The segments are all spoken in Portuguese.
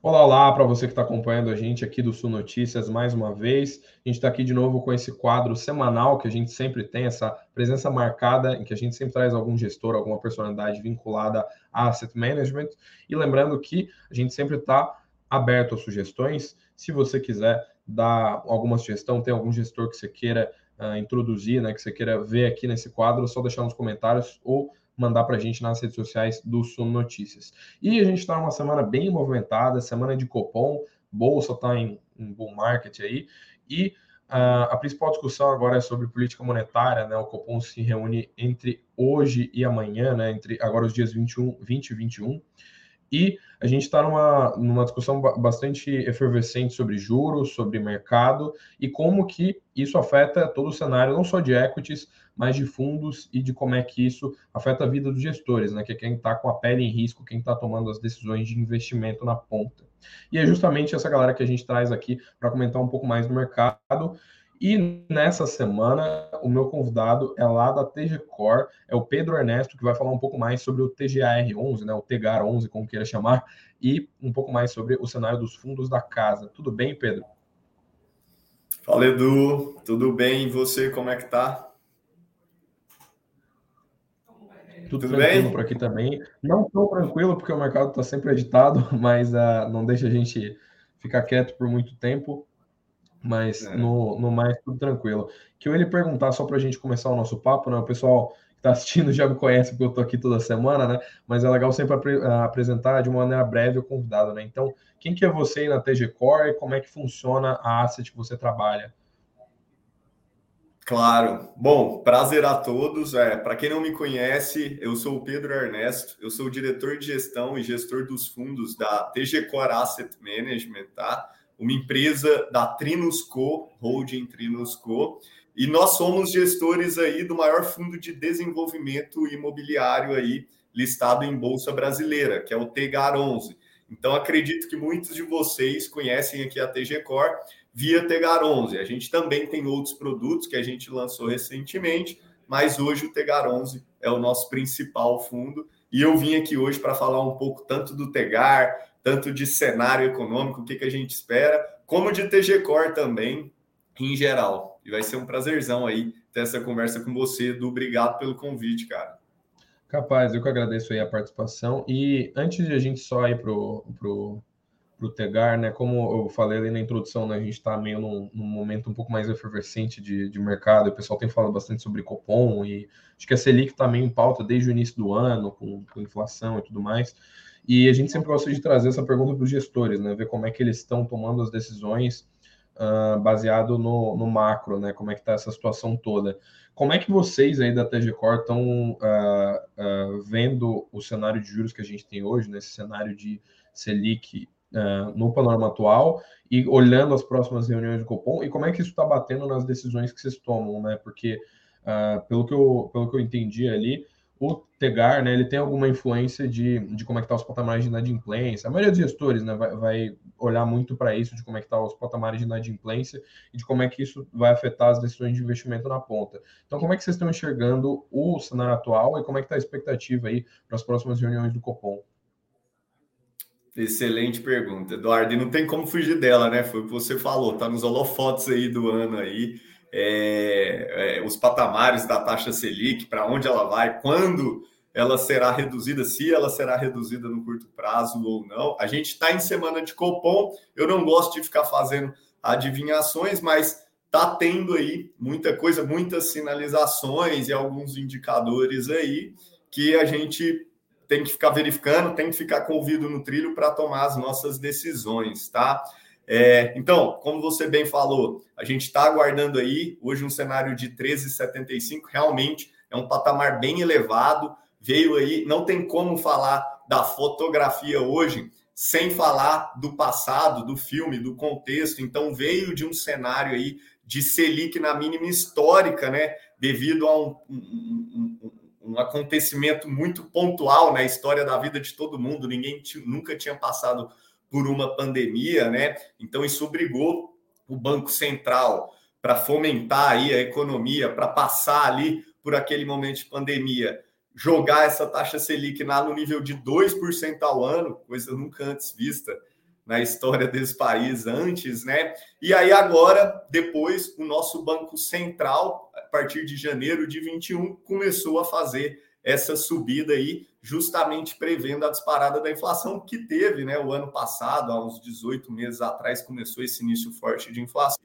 Olá, olá para você que está acompanhando a gente aqui do Sul Notícias mais uma vez. A gente está aqui de novo com esse quadro semanal que a gente sempre tem, essa presença marcada, em que a gente sempre traz algum gestor, alguma personalidade vinculada a asset management. E lembrando que a gente sempre está aberto a sugestões. Se você quiser dar alguma sugestão, tem algum gestor que você queira uh, introduzir, né, que você queira ver aqui nesse quadro, é só deixar nos comentários ou mandar para a gente nas redes sociais do Suno Notícias. E a gente está numa semana bem movimentada, semana de Copom, bolsa está em, bull market aí, e uh, a principal discussão agora é sobre política monetária, né? O Copom se reúne entre hoje e amanhã, né? Entre agora os dias 21, 20 e 21. E a gente está numa, numa discussão bastante efervescente sobre juros, sobre mercado e como que isso afeta todo o cenário, não só de equities, mas de fundos e de como é que isso afeta a vida dos gestores, né? Que é quem está com a pele em risco, quem está tomando as decisões de investimento na ponta. E é justamente essa galera que a gente traz aqui para comentar um pouco mais do mercado e nessa semana, o meu convidado é lá da TG Core, é o Pedro Ernesto, que vai falar um pouco mais sobre o TGAR11, né, o TGAR11, como queira chamar, e um pouco mais sobre o cenário dos fundos da casa. Tudo bem, Pedro? Fala, Edu. Tudo bem? E você, como é que tá? Tudo, Tudo tranquilo bem? por aqui também. Não tão tranquilo, porque o mercado está sempre agitado, mas uh, não deixa a gente ficar quieto por muito tempo mas é. no, no mais tudo tranquilo. Que eu lhe perguntar, só para a gente começar o nosso papo, né? O pessoal que está assistindo já me conhece, porque eu estou aqui toda semana, né? Mas é legal sempre apre apresentar de uma maneira breve o convidado, né? Então, quem que é você aí na TG Core e como é que funciona a asset que você trabalha? Claro. Bom, prazer a todos. É, para quem não me conhece, eu sou o Pedro Ernesto, eu sou diretor de gestão e gestor dos fundos da TG Core Asset Management, tá? uma empresa da Trinusco, holding Trinusco, e nós somos gestores aí do maior fundo de desenvolvimento imobiliário aí listado em bolsa brasileira, que é o TGAR 11. Então acredito que muitos de vocês conhecem aqui a TG Core via TGAR 11. A gente também tem outros produtos que a gente lançou recentemente, mas hoje o TGAR 11 é o nosso principal fundo e eu vim aqui hoje para falar um pouco tanto do TEGAR, tanto de cenário econômico, o que, que a gente espera, como de TG Core também, em geral. E vai ser um prazerzão aí ter essa conversa com você, Edu. Obrigado pelo convite, cara. Capaz, eu que agradeço aí a participação. E antes de a gente só ir pro, pro, pro Tegar, né? Como eu falei ali na introdução, né, a gente está meio num, num, momento um pouco mais efervescente de, de mercado. O pessoal tem falado bastante sobre Copom e acho que a Selic está meio em pauta desde o início do ano, com, com inflação e tudo mais. E a gente sempre gosta de trazer essa pergunta para os gestores, né? Ver como é que eles estão tomando as decisões uh, baseado no, no, macro, né? Como é que está essa situação toda. Como é que vocês aí da TG Core estão uh, uh, vendo o cenário de juros que a gente tem hoje, nesse cenário de Selic no panorama atual e olhando as próximas reuniões do Copom e como é que isso está batendo nas decisões que vocês tomam, né? Porque pelo, que eu, pelo que eu entendi ali, o Tegar, né, ele tem alguma influência de, de como é que está os patamares de inadimplência. A maioria dos gestores, né, vai, vai olhar muito para isso, de como é que está os patamares de inadimplência e de como é que isso vai afetar as decisões de investimento na ponta. Então, como é que vocês estão enxergando o cenário atual e como é que está a expectativa aí para as próximas reuniões do Copom? Excelente pergunta, Eduardo. E não tem como fugir dela, né? Foi o que você falou, tá nos holofotes aí do ano aí é, é, os patamares da taxa Selic, para onde ela vai, quando ela será reduzida, se ela será reduzida no curto prazo ou não. A gente está em semana de Copom, eu não gosto de ficar fazendo adivinhações, mas está tendo aí muita coisa, muitas sinalizações e alguns indicadores aí que a gente tem que ficar verificando, tem que ficar com o ouvido no trilho para tomar as nossas decisões, tá? É, então, como você bem falou, a gente está aguardando aí hoje um cenário de 13,75, realmente é um patamar bem elevado. Veio aí, não tem como falar da fotografia hoje sem falar do passado, do filme, do contexto. Então, veio de um cenário aí de Selic na mínima histórica, né? Devido a um, um, um, um acontecimento muito pontual na história da vida de todo mundo. Ninguém nunca tinha passado por uma pandemia, né? Então isso obrigou o Banco Central para fomentar aí a economia, para passar ali por aquele momento de pandemia, jogar essa taxa Selic lá no nível de 2% ao ano, coisa nunca antes vista na história desse país antes, né? E aí agora, depois, o nosso Banco Central, partir de janeiro de 21, começou a fazer essa subida aí, justamente prevendo a disparada da inflação que teve, né? O ano passado, há uns 18 meses atrás, começou esse início forte de inflação.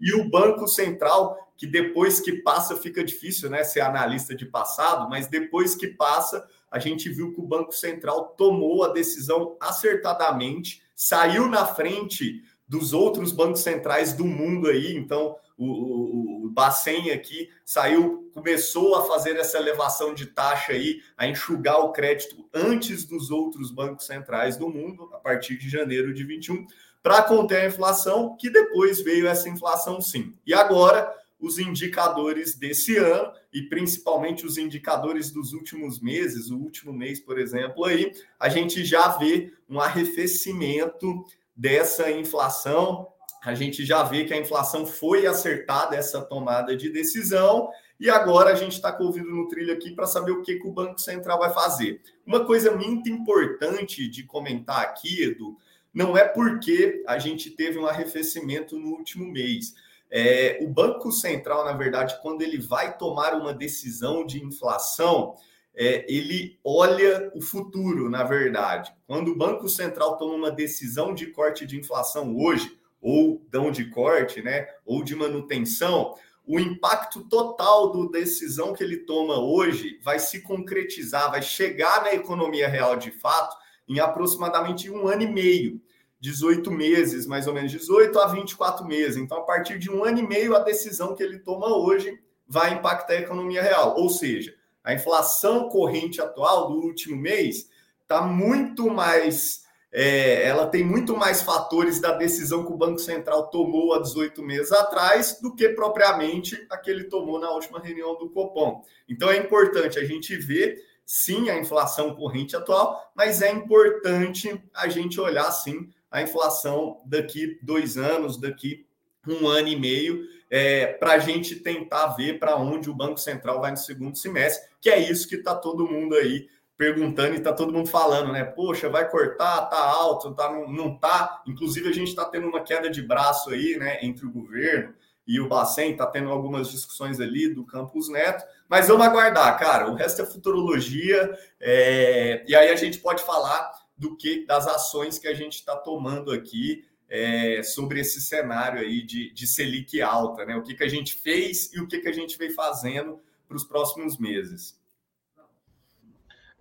E o Banco Central, que depois que passa, fica difícil, né? Ser analista de passado, mas depois que passa, a gente viu que o Banco Central tomou a decisão acertadamente, saiu na frente dos outros bancos centrais do mundo aí. Então, o, o, o Bacen aqui saiu, começou a fazer essa elevação de taxa aí, a enxugar o crédito antes dos outros bancos centrais do mundo, a partir de janeiro de 21, para conter a inflação, que depois veio essa inflação sim. E agora os indicadores desse ano e principalmente os indicadores dos últimos meses, o último mês, por exemplo, aí a gente já vê um arrefecimento dessa inflação. A gente já vê que a inflação foi acertada essa tomada de decisão e agora a gente está com o ouvido no trilho aqui para saber o que, que o Banco Central vai fazer. Uma coisa muito importante de comentar aqui, Edu, não é porque a gente teve um arrefecimento no último mês é, o Banco Central, na verdade, quando ele vai tomar uma decisão de inflação, é, ele olha o futuro, na verdade. Quando o Banco Central toma uma decisão de corte de inflação hoje, ou não de corte, né, ou de manutenção, o impacto total da decisão que ele toma hoje vai se concretizar, vai chegar na economia real de fato em aproximadamente um ano e meio. 18 meses, mais ou menos 18 a 24 meses. Então, a partir de um ano e meio, a decisão que ele toma hoje vai impactar a economia real. Ou seja, a inflação corrente atual do último mês está muito mais. É, ela tem muito mais fatores da decisão que o Banco Central tomou há 18 meses atrás do que propriamente a que ele tomou na última reunião do Copom. Então é importante a gente ver sim a inflação corrente atual, mas é importante a gente olhar sim a inflação daqui dois anos, daqui um ano e meio, é, para a gente tentar ver para onde o Banco Central vai no segundo semestre, que é isso que está todo mundo aí perguntando e está todo mundo falando, né? Poxa, vai cortar, tá alto, tá, não, não tá. Inclusive, a gente está tendo uma queda de braço aí, né, entre o governo e o Bacen, está tendo algumas discussões ali do Campus Neto, mas vamos aguardar, cara. O resto é futurologia, é... e aí a gente pode falar do que das ações que a gente está tomando aqui é, sobre esse cenário aí de, de Selic alta, né? O que, que a gente fez e o que, que a gente vem fazendo para os próximos meses.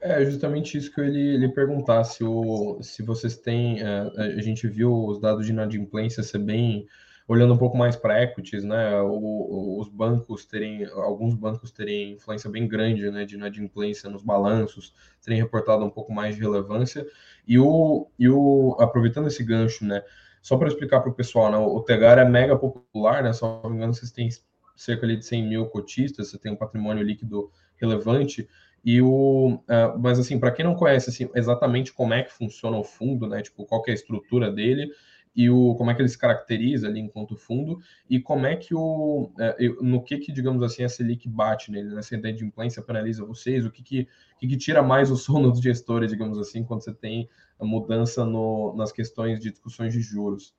É justamente isso que eu ia lhe perguntar, se, o, se vocês têm. É, a gente viu os dados de inadimplência ser bem olhando um pouco mais para equities, né, o, os bancos terem, alguns bancos terem influência bem grande, né, de inadimplência nos balanços, terem reportado um pouco mais de relevância, e o, e o aproveitando esse gancho, né, só para explicar para o pessoal, né, o Tegar é mega popular, né, só não me engano, vocês têm cerca de 100 mil cotistas, você tem um patrimônio líquido relevante, e o, uh, mas assim, para quem não conhece assim, exatamente como é que funciona o fundo, né, tipo, qual é a estrutura dele, e o como é que ele se caracteriza ali enquanto fundo e como é que o é, no que que digamos assim a Selic bate nele, né? Se a inadimplência penaliza vocês, o que que, que que tira mais o sono dos gestores, digamos assim, quando você tem a mudança no, nas questões de discussões de juros?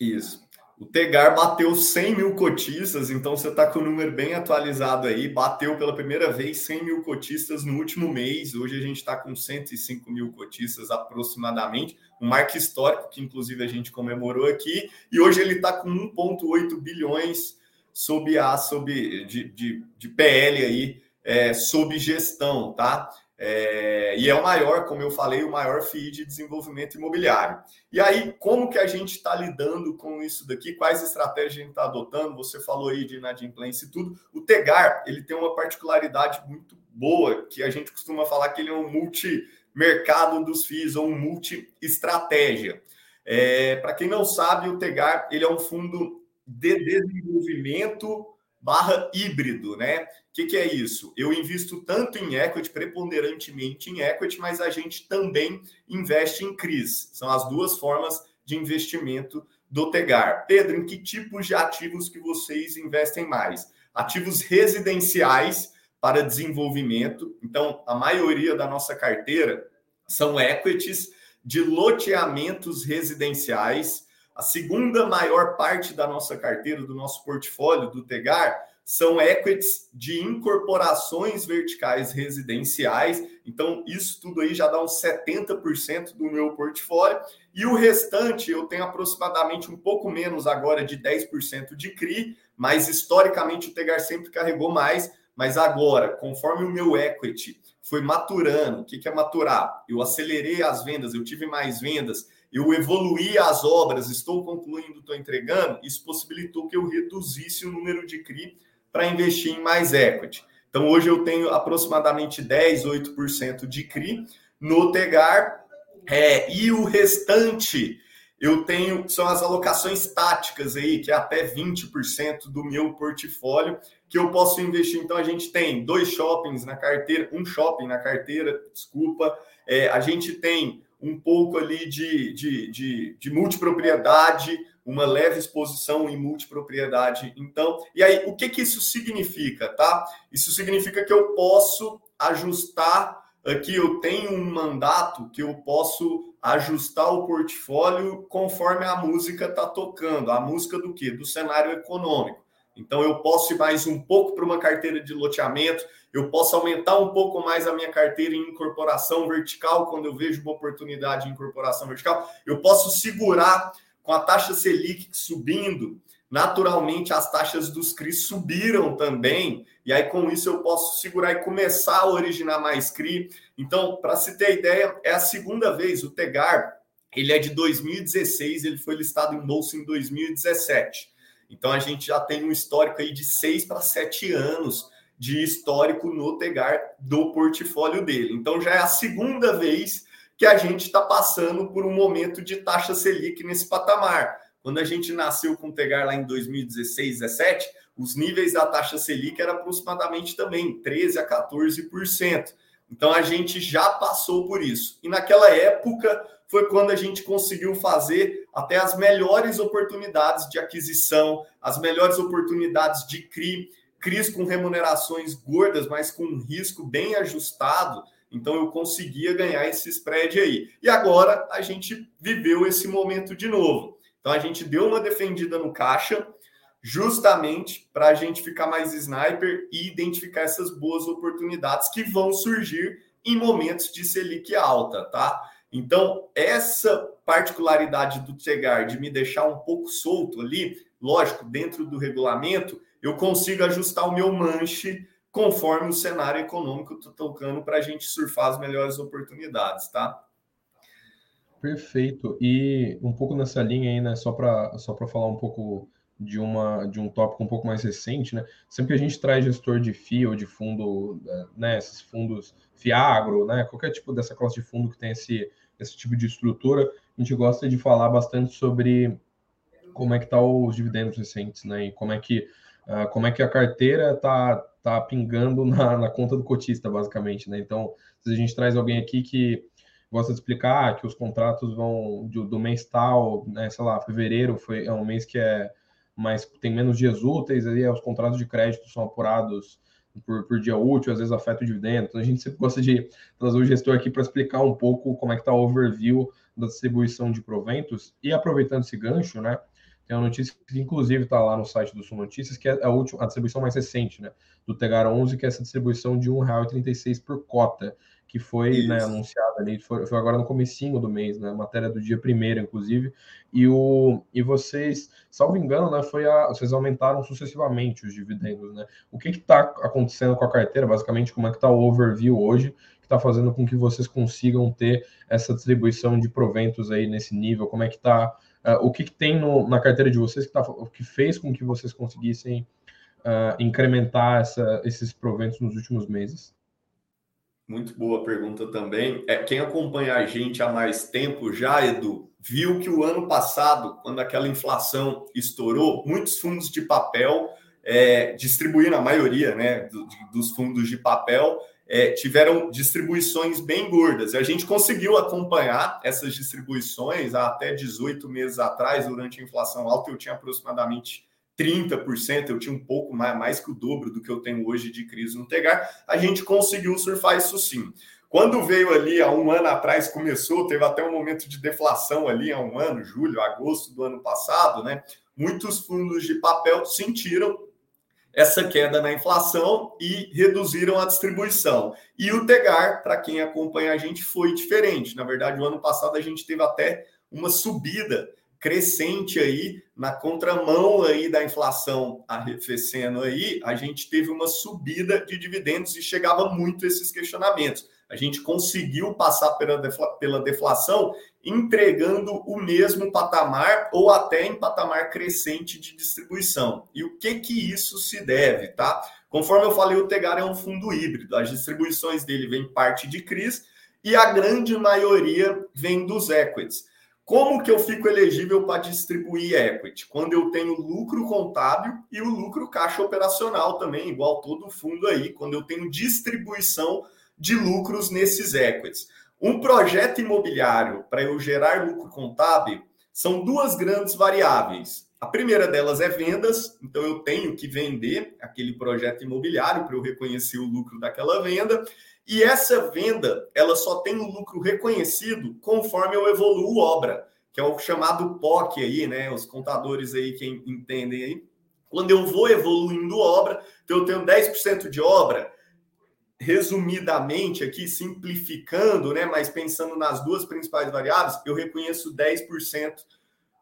Isso. O Tegar bateu 100 mil cotistas, então você está com o número bem atualizado aí. Bateu pela primeira vez 100 mil cotistas no último mês. Hoje a gente está com 105 mil cotistas aproximadamente. Um marco histórico que, inclusive, a gente comemorou aqui. E hoje ele está com 1,8 bilhões sob a sob, de, de, de PL aí, é, sob gestão, tá? É, e é o maior, como eu falei, o maior FII de desenvolvimento imobiliário. E aí, como que a gente está lidando com isso daqui? Quais estratégias a gente está adotando? Você falou aí de inadimplência e tudo. O Tegar, ele tem uma particularidade muito boa, que a gente costuma falar que ele é um multi-mercado dos FIIs, ou um multi-estratégia. É, Para quem não sabe, o Tegar, ele é um fundo de desenvolvimento barra híbrido, né? O que, que, é isso? Eu invisto tanto em equity, preponderantemente em equity, mas a gente também investe em CRIs. São as duas formas de investimento do Tegar. Pedro, em que tipos de ativos que vocês investem mais? Ativos residenciais para desenvolvimento. Então, a maioria da nossa carteira são equities de loteamentos residenciais. A segunda maior parte da nossa carteira, do nosso portfólio do Tegar, são equities de incorporações verticais residenciais. Então, isso tudo aí já dá uns 70% do meu portfólio. E o restante, eu tenho aproximadamente um pouco menos agora de 10% de CRI, mas historicamente o Tegar sempre carregou mais. Mas agora, conforme o meu equity foi maturando, o que é maturar? Eu acelerei as vendas, eu tive mais vendas, eu evoluí as obras, estou concluindo, estou entregando, isso possibilitou que eu reduzisse o número de CRI para investir em mais equity. Então, hoje eu tenho aproximadamente 10, 8% de CRI no Tegar, é, e o restante eu tenho, são as alocações táticas aí, que é até 20% do meu portfólio, que eu posso investir. Então, a gente tem dois shoppings na carteira, um shopping na carteira, desculpa. É, a gente tem um pouco ali de, de, de, de multipropriedade, uma leve exposição em multipropriedade. Então, e aí, o que, que isso significa, tá? Isso significa que eu posso ajustar aqui, eu tenho um mandato que eu posso ajustar o portfólio conforme a música está tocando. A música do quê? Do cenário econômico. Então, eu posso ir mais um pouco para uma carteira de loteamento, eu posso aumentar um pouco mais a minha carteira em incorporação vertical, quando eu vejo uma oportunidade em incorporação vertical, eu posso segurar com a taxa Selic subindo, naturalmente as taxas dos CRI subiram também, e aí com isso eu posso segurar e começar a originar mais CRI. Então, para se ter ideia, é a segunda vez o Tegar, ele é de 2016, ele foi listado em bolsa em 2017. Então a gente já tem um histórico aí de seis para sete anos de histórico no Tegar do portfólio dele. Então já é a segunda vez que a gente está passando por um momento de taxa Selic nesse patamar. Quando a gente nasceu com o Tegar lá em 2016, 17, os níveis da taxa Selic eram aproximadamente também 13 a 14%. Então a gente já passou por isso. E naquela época foi quando a gente conseguiu fazer até as melhores oportunidades de aquisição, as melhores oportunidades de CRI, CRIs com remunerações gordas, mas com um risco bem ajustado. Então eu conseguia ganhar esse spread aí. E agora a gente viveu esse momento de novo. Então a gente deu uma defendida no caixa, justamente para a gente ficar mais sniper e identificar essas boas oportunidades que vão surgir em momentos de Selic alta, tá? Então, essa particularidade do Tegar de me deixar um pouco solto ali, lógico, dentro do regulamento, eu consigo ajustar o meu manche conforme o cenário econômico está tocando para a gente surfar as melhores oportunidades, tá? Perfeito. E um pouco nessa linha aí, né? Só para só falar um pouco de uma de um tópico um pouco mais recente, né? Sempre que a gente traz gestor de FIA ou de fundo, né? Esses fundos Fiagro, né? Qualquer tipo dessa classe de fundo que tem esse esse tipo de estrutura, a gente gosta de falar bastante sobre como é que tá os dividendos recentes, né? E como é que uh, como é que a carteira tá tá pingando na, na, conta do cotista, basicamente, né? Então, se a gente traz alguém aqui que gosta de explicar que os contratos vão do, do mês tal, né, sei lá, fevereiro foi é um mês que é mais tem menos dias úteis, aí os contratos de crédito são apurados por, por dia útil, às vezes afeta o dividendo. Então a gente sempre gosta de trazer o gestor aqui para explicar um pouco como é que está o overview da distribuição de proventos e aproveitando esse gancho, né? Tem uma notícia que, inclusive, está lá no site do Sul Notícias, que é a, última, a distribuição mais recente, né? Do Tegar 11, que é essa distribuição de R$ 1,36 por cota, que foi né, anunciada ali, foi, foi, agora no comecinho do mês, né? Matéria do dia primeiro, inclusive. E, o, e vocês, salvo engano, né, foi a, vocês aumentaram sucessivamente os dividendos, né? O que está acontecendo com a carteira? Basicamente, como é que está o overview hoje? que está fazendo com que vocês consigam ter essa distribuição de proventos aí nesse nível? Como é que está Uh, o que, que tem no, na carteira de vocês que, tá, que fez com que vocês conseguissem uh, incrementar essa, esses proventos nos últimos meses? Muito boa pergunta também. É, quem acompanha a gente há mais tempo já, Edu, viu que o ano passado, quando aquela inflação estourou, muitos fundos de papel é, distribuíram a maioria né, do, dos fundos de papel é, tiveram distribuições bem gordas. E a gente conseguiu acompanhar essas distribuições até 18 meses atrás, durante a inflação alta, eu tinha aproximadamente 30%, eu tinha um pouco mais, mais que o dobro do que eu tenho hoje de crise no Tegar. A gente conseguiu surfar isso sim. Quando veio ali há um ano atrás, começou, teve até um momento de deflação ali há um ano, julho, agosto do ano passado, né? Muitos fundos de papel sentiram essa queda na inflação e reduziram a distribuição. E o Tegar, para quem acompanha a gente, foi diferente. Na verdade, o ano passado a gente teve até uma subida crescente aí na contramão aí da inflação arrefecendo aí, a gente teve uma subida de dividendos e chegava muito esses questionamentos. A gente conseguiu passar pela, defla, pela deflação entregando o mesmo patamar ou até em patamar crescente de distribuição. E o que que isso se deve, tá? Conforme eu falei, o Tegar é um fundo híbrido. As distribuições dele vem parte de CRIs e a grande maioria vem dos equities. Como que eu fico elegível para distribuir equity? Quando eu tenho lucro contábil e o lucro caixa operacional também, igual todo fundo aí, quando eu tenho distribuição de lucros nesses equities. Um projeto imobiliário, para eu gerar lucro contábil, são duas grandes variáveis. A primeira delas é vendas, então eu tenho que vender aquele projeto imobiliário para eu reconhecer o lucro daquela venda. E essa venda, ela só tem um lucro reconhecido conforme eu evoluo obra, que é o chamado POC aí, né? Os contadores aí que entendem aí. Quando eu vou evoluindo obra, então eu tenho 10% de obra, resumidamente aqui, simplificando, né? Mas pensando nas duas principais variáveis, eu reconheço 10%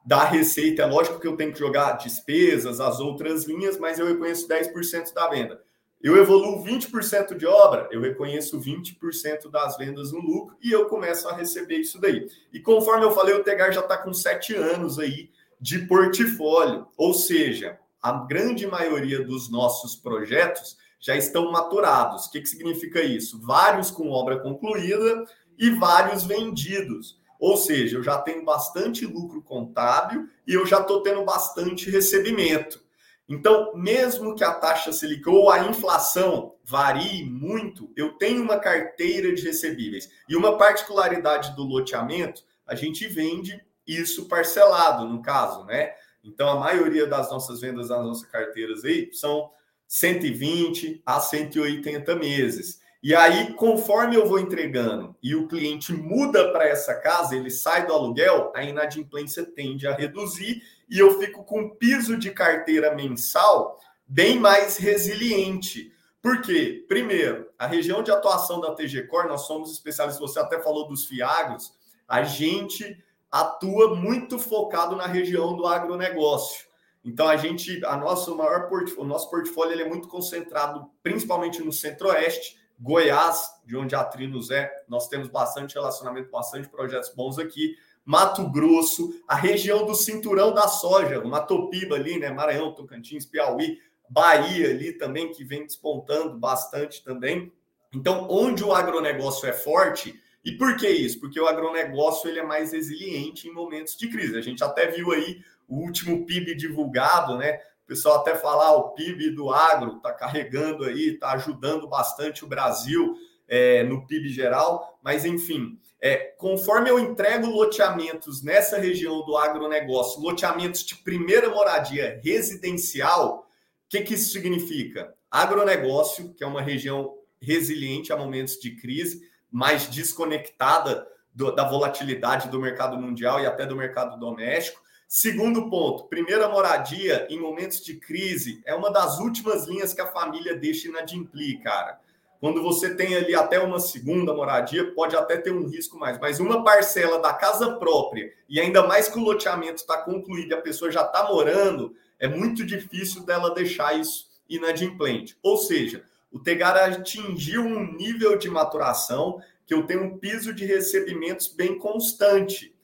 da receita. É lógico que eu tenho que jogar despesas, as outras linhas, mas eu reconheço 10% da venda. Eu evoluo 20% de obra, eu reconheço 20% das vendas no lucro e eu começo a receber isso daí. E conforme eu falei, o Tegar já está com sete anos aí de portfólio, ou seja, a grande maioria dos nossos projetos já estão maturados. O que, que significa isso? Vários com obra concluída e vários vendidos. Ou seja, eu já tenho bastante lucro contábil e eu já estou tendo bastante recebimento. Então, mesmo que a taxa Selic ou a inflação varie muito, eu tenho uma carteira de recebíveis. E uma particularidade do loteamento, a gente vende isso parcelado, no caso, né? Então, a maioria das nossas vendas das nossas carteiras aí são 120 a 180 meses. E aí, conforme eu vou entregando e o cliente muda para essa casa, ele sai do aluguel, a inadimplência tende a reduzir e eu fico com um piso de carteira mensal bem mais resiliente. Por quê? Primeiro, a região de atuação da TG Core, nós somos especialistas, você até falou dos fiagros, a gente atua muito focado na região do agronegócio. Então a gente, a nosso maior portfólio, o nosso portfólio ele é muito concentrado principalmente no Centro-Oeste, Goiás, de onde a Trinos é. Nós temos bastante relacionamento, bastante projetos bons aqui. Mato Grosso, a região do cinturão da soja, Matopiba ali, né? Maranhão, Tocantins, Piauí, Bahia ali também, que vem despontando bastante também. Então, onde o agronegócio é forte, e por que isso? Porque o agronegócio ele é mais resiliente em momentos de crise. A gente até viu aí o último PIB divulgado, né? O pessoal até falar ah, o PIB do agro está carregando aí, está ajudando bastante o Brasil é, no PIB geral, mas enfim, é, conforme eu entrego loteamentos nessa região do agronegócio, loteamentos de primeira moradia residencial, o que, que isso significa? Agronegócio, que é uma região resiliente a momentos de crise, mais desconectada do, da volatilidade do mercado mundial e até do mercado doméstico. Segundo ponto, primeira moradia em momentos de crise é uma das últimas linhas que a família deixa inadimplir, cara. Quando você tem ali até uma segunda moradia, pode até ter um risco mais, mas uma parcela da casa própria, e ainda mais que o loteamento está concluído e a pessoa já está morando, é muito difícil dela deixar isso inadimplente. Ou seja, o Tegar atingiu um nível de maturação que eu tenho um piso de recebimentos bem constante.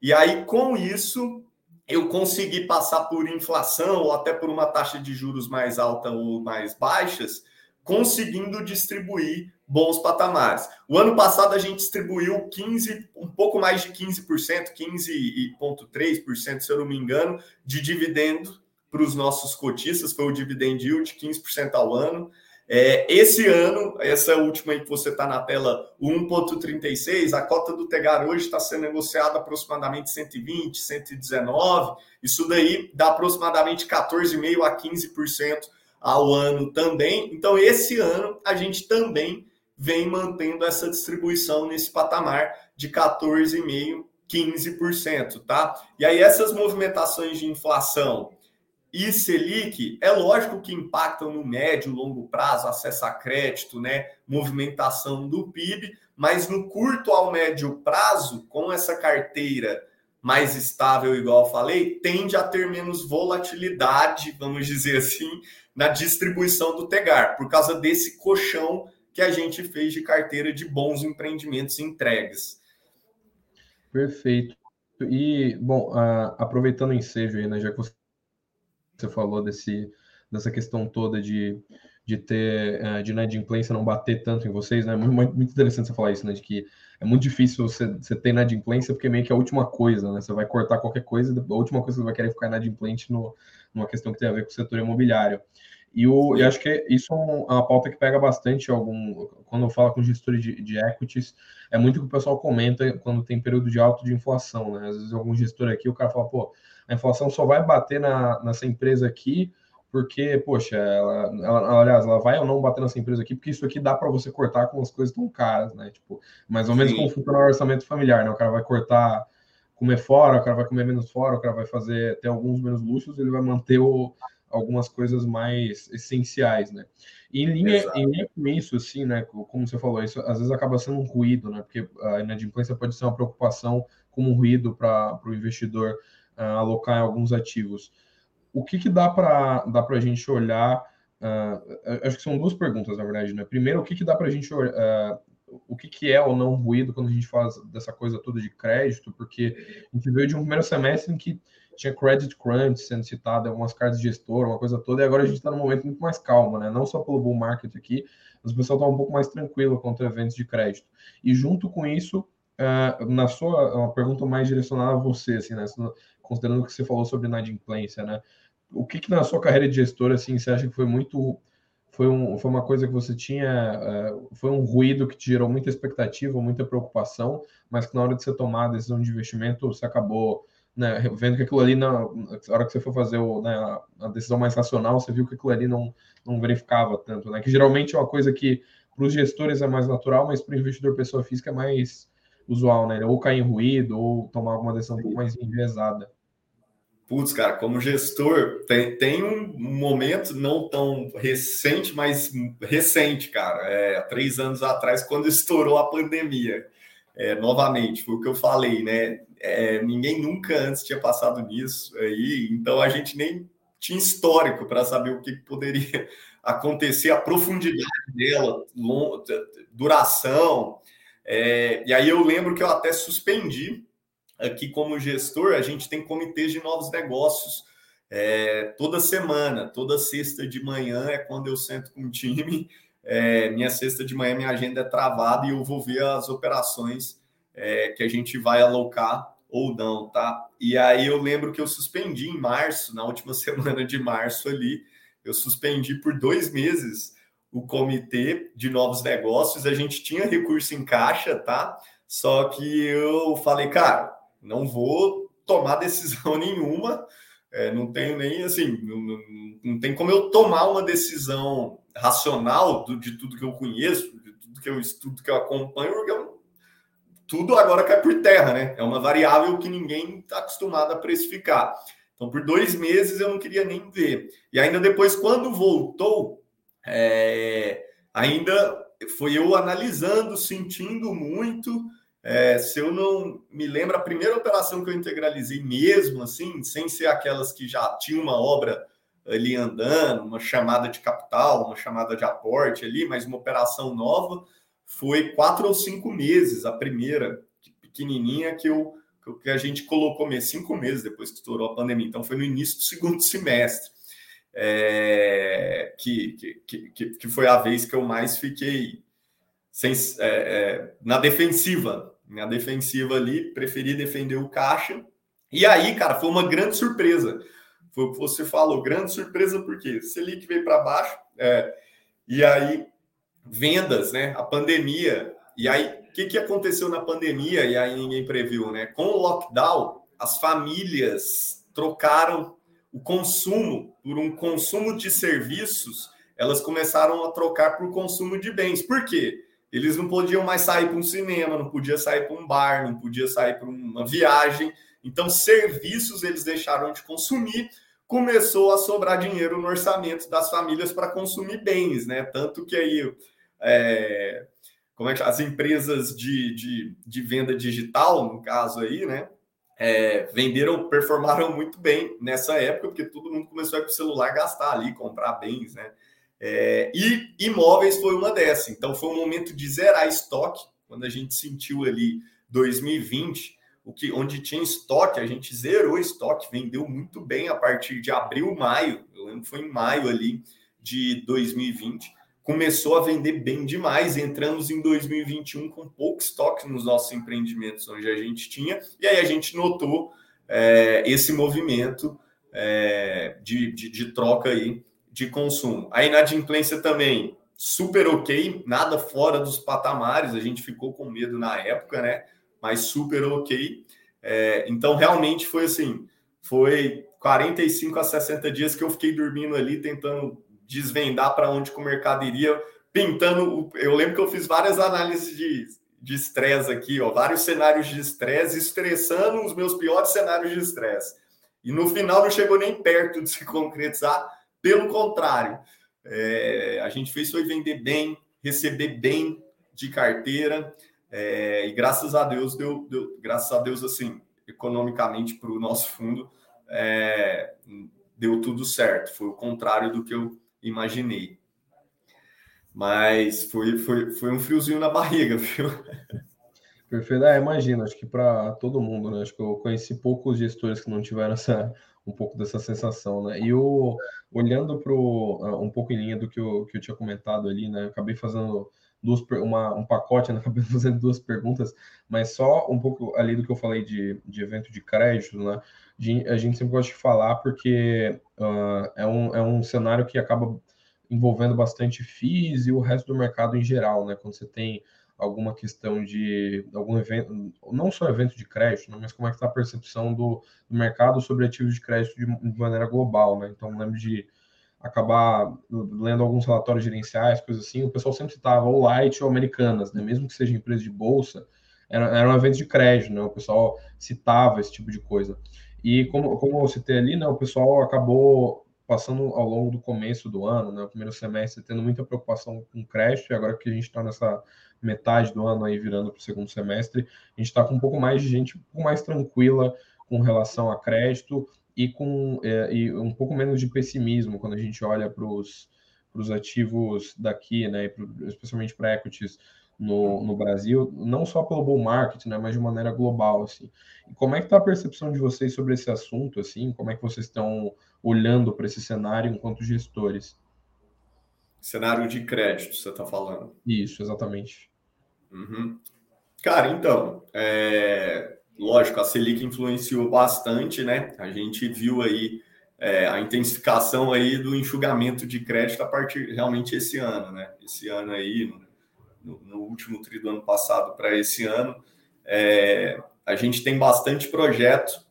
E aí, com isso, eu consegui passar por inflação ou até por uma taxa de juros mais alta ou mais baixas, conseguindo distribuir bons patamares. O ano passado a gente distribuiu 15, um pouco mais de 15%, 15,3%, se eu não me engano, de dividendo para os nossos cotistas, foi o dividend yield, 15% ao ano. É, esse ano, essa última aí que você está na tela, 1,36, a cota do Tegar hoje está sendo negociada aproximadamente 120, 119. Isso daí dá aproximadamente 14,5% a 15% ao ano também. Então, esse ano a gente também vem mantendo essa distribuição nesse patamar de 14,5%, 15%, tá? E aí essas movimentações de inflação e Selic, é lógico que impactam no médio e longo prazo, acesso a crédito, né, movimentação do PIB, mas no curto ao médio prazo, com essa carteira mais estável, igual falei, tende a ter menos volatilidade, vamos dizer assim, na distribuição do TEGAR, por causa desse colchão que a gente fez de carteira de bons empreendimentos entregues. Perfeito. E, bom, aproveitando o ensejo aí, né, já que você falou desse, dessa questão toda de, de ter, uh, de inadimplência não bater tanto em vocês, né? Muito, muito interessante você falar isso, né? De que é muito difícil você, você ter inadimplência, porque meio que é a última coisa, né? Você vai cortar qualquer coisa, a última coisa que você vai querer ficar inadimplente no, numa questão que tem a ver com o setor imobiliário. E o, eu acho que isso é uma pauta que pega bastante algum quando eu falo com gestores de, de equities, é muito que o pessoal comenta quando tem período de alto de inflação, né? Às vezes algum gestor aqui, o cara fala, pô, a inflação só vai bater na, nessa empresa aqui porque, poxa, ela, ela, aliás, ela vai ou não bater nessa empresa aqui, porque isso aqui dá para você cortar com as coisas tão caras, né? Tipo, mais ou menos Sim. como funciona o orçamento familiar, né? O cara vai cortar, comer fora, o cara vai comer menos fora, o cara vai fazer ter alguns menos luxos, ele vai manter o, algumas coisas mais essenciais, né? E em linha, em linha com isso, assim, né? Como você falou, isso às vezes acaba sendo um ruído, né? Porque a inadimplência pode ser uma preocupação como um ruído para o investidor uh, alocar em alguns ativos. O que, que dá para dá a gente olhar? Uh, acho que são duas perguntas, na verdade. Né? Primeiro, o que, que dá para a gente olhar? Uh, o que, que é ou não ruído quando a gente faz dessa coisa toda de crédito? Porque a gente veio de um primeiro semestre em que tinha credit crunch sendo citado, algumas cartas de gestor, uma coisa toda, e agora a gente está num momento muito mais calmo, né? Não só pelo bull market aqui, mas o pessoal está um pouco mais tranquilo contra eventos de crédito. E junto com isso, uh, na sua uma pergunta mais direcionada a você, assim, né? considerando o que você falou sobre inadimplência, né? O que, que na sua carreira de gestor, assim, você acha que foi muito foi, um, foi uma coisa que você tinha, uh, foi um ruído que te gerou muita expectativa, muita preocupação, mas que na hora de você tomar a decisão de investimento, você acabou né, vendo que aquilo ali, na, hora que você for fazer o, né, a, a, decisão mais racional, você viu que aquilo ali não, não verificava tanto, né? Que geralmente é uma coisa que para os gestores é mais natural, mas para o investidor pessoa física é mais usual, né? Ou cair em ruído, ou tomar alguma decisão um pouco mais enviesada. Putz, cara, como gestor, tem, tem um momento não tão recente, mas recente, cara. É, há três anos atrás, quando estourou a pandemia. É, novamente, foi o que eu falei, né? É, ninguém nunca antes tinha passado nisso aí, então a gente nem tinha histórico para saber o que poderia acontecer, a profundidade dela, duração. É, e aí eu lembro que eu até suspendi aqui como gestor, a gente tem comitês de novos negócios é, toda semana, toda sexta de manhã é quando eu sento com o time. É, minha sexta de manhã, minha agenda é travada e eu vou ver as operações é, que a gente vai alocar ou não, tá? E aí eu lembro que eu suspendi em março, na última semana de março ali, eu suspendi por dois meses o comitê de novos negócios. A gente tinha recurso em caixa, tá? Só que eu falei, cara, não vou tomar decisão nenhuma, é, não tenho nem assim, não, não, não, tem como eu tomar uma decisão racional do, de tudo que eu conheço, de tudo que eu estudo, que eu acompanho, porque eu, tudo agora cai por terra, né? É uma variável que ninguém está acostumado a precificar. Então, por dois meses eu não queria nem ver. E ainda depois, quando voltou, é, ainda foi eu analisando, sentindo muito, é, se eu não me lembro, a primeira operação que eu integralizei mesmo, assim, sem ser aquelas que já tinha uma obra ali andando, uma chamada de capital, uma chamada de aporte ali, mas uma operação nova, foi quatro ou cinco meses, a primeira, pequenininha, que, eu, que a gente colocou mesmo, cinco meses depois que estourou a pandemia. Então, foi no início do segundo semestre, é, que, que, que, que foi a vez que eu mais fiquei sem, é, na defensiva. Na defensiva ali, preferi defender o caixa. E aí, cara, foi uma grande surpresa. Foi o que você falou, grande surpresa, porque Selic veio para baixo, é, e aí vendas, né? A pandemia. E aí, o que, que aconteceu na pandemia? E aí ninguém previu, né? Com o lockdown, as famílias trocaram o consumo por um consumo de serviços, elas começaram a trocar por consumo de bens. Por quê? eles não podiam mais sair para um cinema, não podia sair para um bar, não podia sair para uma viagem. Então, serviços eles deixaram de consumir, começou a sobrar dinheiro no orçamento das famílias para consumir bens, né? Tanto que aí é, como é que as empresas de, de, de, venda digital, no caso aí, né? É, venderam, performaram muito bem nessa época, porque todo mundo começou a ir para o celular gastar ali, comprar bens, né? É, e imóveis foi uma dessas. Então foi um momento de zerar estoque, quando a gente sentiu ali 2020, o que onde tinha estoque, a gente zerou estoque, vendeu muito bem a partir de abril, maio. Eu lembro que foi em maio ali de 2020. Começou a vender bem demais. Entramos em 2021 com pouco estoque nos nossos empreendimentos onde a gente tinha, e aí a gente notou é, esse movimento é, de, de, de troca aí de consumo. A inadimplência também super ok, nada fora dos patamares, a gente ficou com medo na época, né? Mas super ok. É, então, realmente foi assim: foi 45 a 60 dias que eu fiquei dormindo ali, tentando desvendar para onde que o mercado iria, pintando. Eu lembro que eu fiz várias análises de estresse aqui, ó, vários cenários de estresse, estressando os meus piores cenários de estresse. E no final não chegou nem perto de se concretizar, pelo contrário, é, a gente fez foi vender bem, receber bem de carteira, é, e graças a Deus deu, deu, graças a Deus assim, economicamente para o nosso fundo é, deu tudo certo. Foi o contrário do que eu imaginei. Mas foi, foi, foi um friozinho na barriga, viu? Perfeito. É, imagino, acho que para todo mundo, né? Acho que eu conheci poucos gestores que não tiveram essa, um pouco dessa sensação, né? E o, olhando para ah, um pouco em linha do que eu, que eu tinha comentado ali, né? Eu acabei fazendo duas, uma, um pacote, né? acabei fazendo duas perguntas, mas só um pouco ali do que eu falei de, de evento de crédito, né? a gente sempre gosta de falar porque uh, é, um, é um cenário que acaba envolvendo bastante FIIs e o resto do mercado em geral, né? Quando você tem alguma questão de algum evento, não só evento de crédito, né, mas como é que está a percepção do, do, mercado sobre ativos de crédito de, de, maneira global, né? Então, lembro de acabar lendo alguns relatórios gerenciais, coisas assim, o pessoal sempre citava ou light ou americanas, né? Mesmo que seja empresa de bolsa, era, era um evento de crédito, né? O pessoal citava esse tipo de coisa. E como, como eu citei ali, né, o pessoal acabou passando ao longo do começo do ano, né, o primeiro semestre, tendo muita preocupação com crédito, e agora que a gente está nessa metade do ano aí virando para o segundo semestre, a gente está com um pouco mais de gente um pouco mais tranquila com relação a crédito e com é, e um pouco menos de pessimismo quando a gente olha para os ativos daqui, né, pro, especialmente para equities no, no Brasil, não só pelo bull market, né, mas de maneira global, assim. E como é que está a percepção de vocês sobre esse assunto, assim? Como é que vocês estão olhando para esse cenário enquanto gestores? Cenário de crédito, você está falando? Isso, exatamente. Uhum. Cara, então, é... lógico, a Selic influenciou bastante, né? A gente viu aí é, a intensificação aí do enxugamento de crédito a partir realmente esse ano, né? Esse ano aí, no, no último tri do ano passado para esse ano. É, a gente tem bastante projeto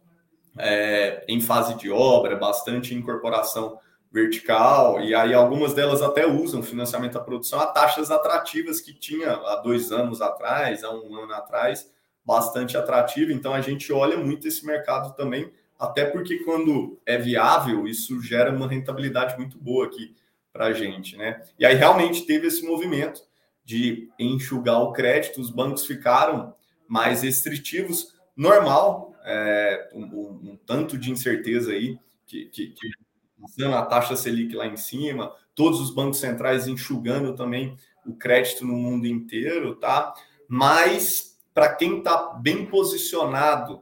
é, em fase de obra, bastante incorporação vertical, e aí algumas delas até usam financiamento à produção a taxas atrativas que tinha há dois anos atrás, há um ano atrás, bastante atrativo. Então a gente olha muito esse mercado também, até porque quando é viável, isso gera uma rentabilidade muito boa aqui para a gente, né? E aí realmente teve esse movimento de enxugar o crédito, os bancos ficaram mais restritivos. Normal, é, um, um, um, tanto de incerteza aí, que, que, que a taxa Selic lá em cima, todos os bancos centrais enxugando também o crédito no mundo inteiro, tá? Mas para quem está bem posicionado,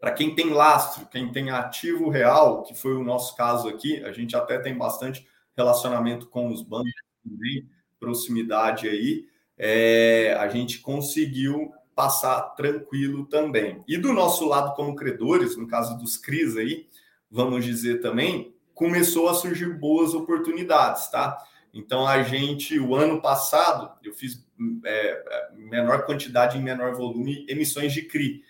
para quem tem lastro, quem tem ativo real, que foi o nosso caso aqui, a gente até tem bastante relacionamento com os bancos também proximidade aí, é, a gente conseguiu passar tranquilo também. E do nosso lado, como credores, no caso dos CRIs aí, vamos dizer também, começou a surgir boas oportunidades, tá? Então a gente, o ano passado, eu fiz é, menor quantidade em menor volume emissões de CRI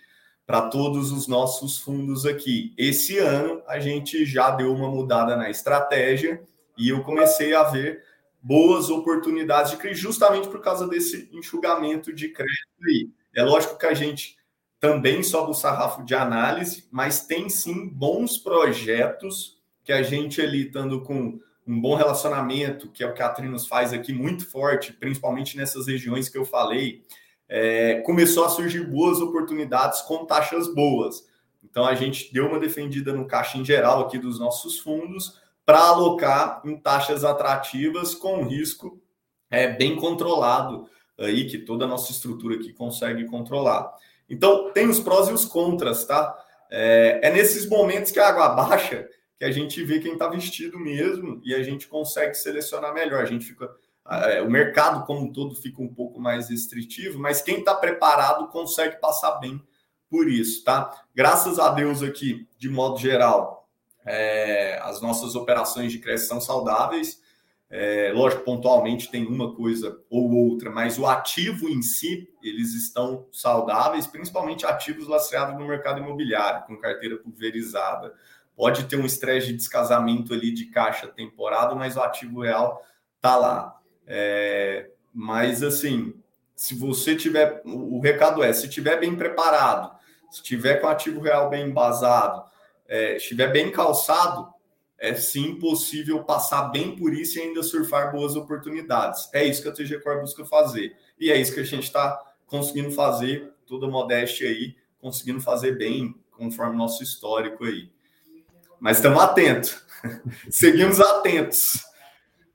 para todos os nossos fundos aqui. Esse ano a gente já deu uma mudada na estratégia e eu comecei a ver boas oportunidades de crédito, justamente por causa desse enxugamento de crédito aí. É lógico que a gente também sobe o sarrafo de análise, mas tem sim bons projetos que a gente ali estando com um bom relacionamento, que é o que a Trinos faz aqui muito forte, principalmente nessas regiões que eu falei, é, começou a surgir boas oportunidades com taxas boas. Então a gente deu uma defendida no caixa em geral aqui dos nossos fundos para alocar em taxas atrativas com risco é, bem controlado aí que toda a nossa estrutura aqui consegue controlar. Então tem os prós e os contras, tá? É, é nesses momentos que a água baixa que a gente vê quem está vestido mesmo e a gente consegue selecionar melhor. A gente fica é, o mercado como um todo fica um pouco mais restritivo, mas quem está preparado consegue passar bem por isso, tá? Graças a Deus aqui, de modo geral, é, as nossas operações de crédito são saudáveis. É, lógico, pontualmente tem uma coisa ou outra, mas o ativo em si, eles estão saudáveis, principalmente ativos lastreados no mercado imobiliário, com carteira pulverizada. Pode ter um estresse de descasamento ali de caixa temporada, mas o ativo real tá lá. É, mas assim, se você tiver, o recado é, se tiver bem preparado, se tiver com ativo real bem embasado, é, estiver bem calçado, é sim possível passar bem por isso e ainda surfar boas oportunidades. É isso que a TG Core busca fazer. E é isso que a gente está conseguindo fazer, toda modéstia aí, conseguindo fazer bem, conforme nosso histórico aí. Mas estamos atentos. Seguimos atentos.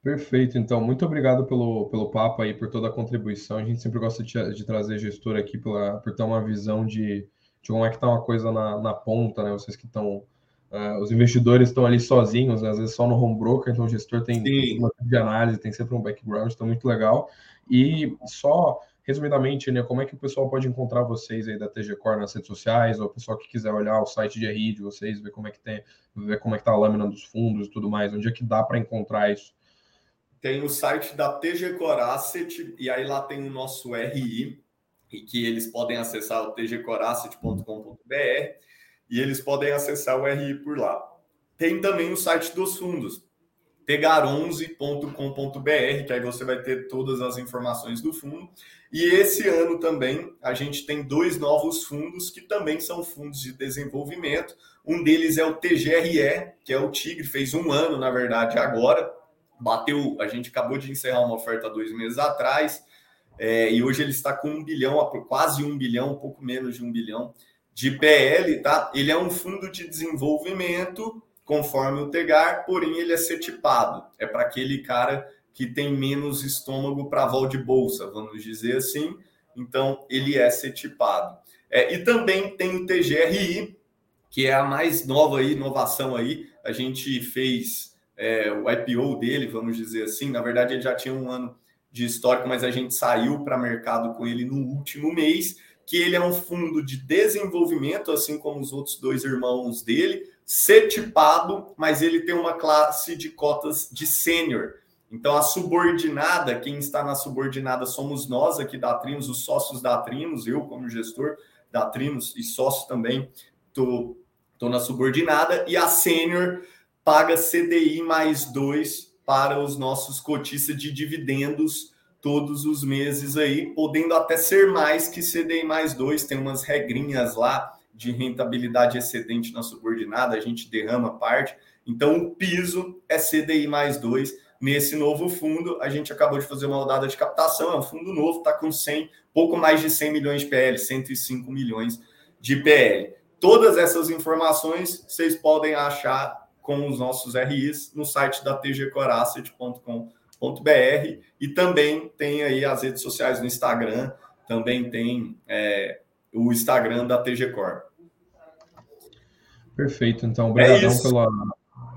Perfeito, então, muito obrigado pelo, pelo papo aí, por toda a contribuição. A gente sempre gosta de, de trazer gestor aqui pela, por ter uma visão de, de como é que está uma coisa na, na ponta, né? Vocês que estão. Uh, os investidores estão ali sozinhos, né? às vezes só no home broker, então o gestor tem Sim. uma de análise, tem sempre um background, então muito legal. E só resumidamente, né, como é que o pessoal pode encontrar vocês aí da TG Core nas redes sociais, ou o pessoal que quiser olhar o site de RI de vocês, ver como é que tem, ver como é que tá a lâmina dos fundos e tudo mais, onde é que dá para encontrar isso? Tem o site da TG Core Asset, e aí lá tem o nosso RI, e que eles podem acessar o tgcorasset.com.br e eles podem acessar o RI por lá. Tem também o site dos fundos, tegar11.com.br, que aí você vai ter todas as informações do fundo. E esse ano também a gente tem dois novos fundos que também são fundos de desenvolvimento. Um deles é o TGRE, que é o Tigre, fez um ano, na verdade, agora. Bateu, a gente acabou de encerrar uma oferta dois meses atrás. É, e hoje ele está com um bilhão, quase um bilhão, um pouco menos de um bilhão de PL, tá? Ele é um fundo de desenvolvimento, conforme o Tegar, porém ele é setipado. É para aquele cara que tem menos estômago para vol de bolsa, vamos dizer assim. Então, ele é setipado. É, e também tem o TGRI, que é a mais nova aí, inovação aí. A gente fez é, o IPO dele, vamos dizer assim. Na verdade, ele já tinha um ano de histórico, mas a gente saiu para mercado com ele no último mês, que ele é um fundo de desenvolvimento, assim como os outros dois irmãos dele, setipado, mas ele tem uma classe de cotas de sênior. Então, a subordinada, quem está na subordinada somos nós aqui da Trinos, os sócios da Trinos, eu como gestor da Trinos e sócio também, estou tô, tô na subordinada, e a sênior paga CDI mais dois para os nossos cotistas de dividendos todos os meses aí, podendo até ser mais que CDI mais dois, tem umas regrinhas lá de rentabilidade excedente na subordinada, a gente derrama parte. Então, o piso é CDI mais dois. Nesse novo fundo, a gente acabou de fazer uma rodada de captação, é um fundo novo, está com 100, pouco mais de 100 milhões de PL, 105 milhões de PL. Todas essas informações vocês podem achar com os nossos RIs no site da tgcorasset.com.br e também tem aí as redes sociais no Instagram, também tem é, o Instagram da TG Cor. Perfeito, então, obrigadão é pela,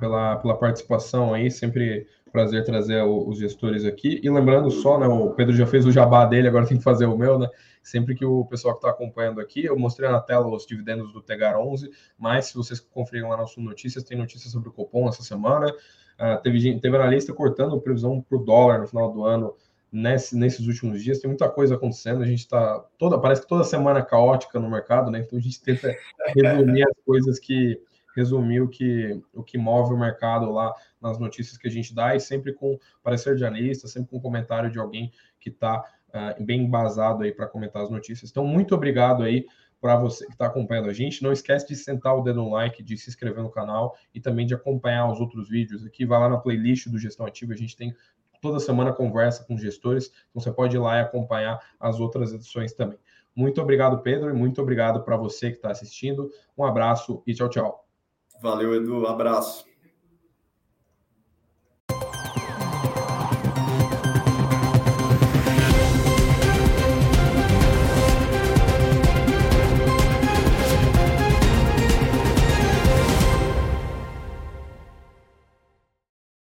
pela, pela participação aí, sempre prazer trazer os gestores aqui. E lembrando só, né, o Pedro já fez o jabá dele, agora tem que fazer o meu, né? Sempre que o pessoal que está acompanhando aqui, eu mostrei na tela os dividendos do Tegar 11, mas se vocês conferirem lá nas notícias, tem notícias sobre o Copom essa semana. Uh, teve, teve analista cortando previsão para o dólar no final do ano nesse, nesses últimos dias. Tem muita coisa acontecendo. A gente está toda, parece que toda semana caótica no mercado, né? Então a gente tenta resumir as coisas que resumir o que, o que move o mercado lá nas notícias que a gente dá e sempre com parecer de analista, sempre com comentário de alguém que está uh, bem embasado aí para comentar as notícias. Então, muito obrigado aí para você que está acompanhando a gente. Não esquece de sentar o dedo no like, de se inscrever no canal e também de acompanhar os outros vídeos aqui. Vai lá na playlist do Gestão Ativa, a gente tem toda semana conversa com gestores, então você pode ir lá e acompanhar as outras edições também. Muito obrigado, Pedro, e muito obrigado para você que está assistindo. Um abraço e tchau, tchau. Valeu, Edu. Abraço.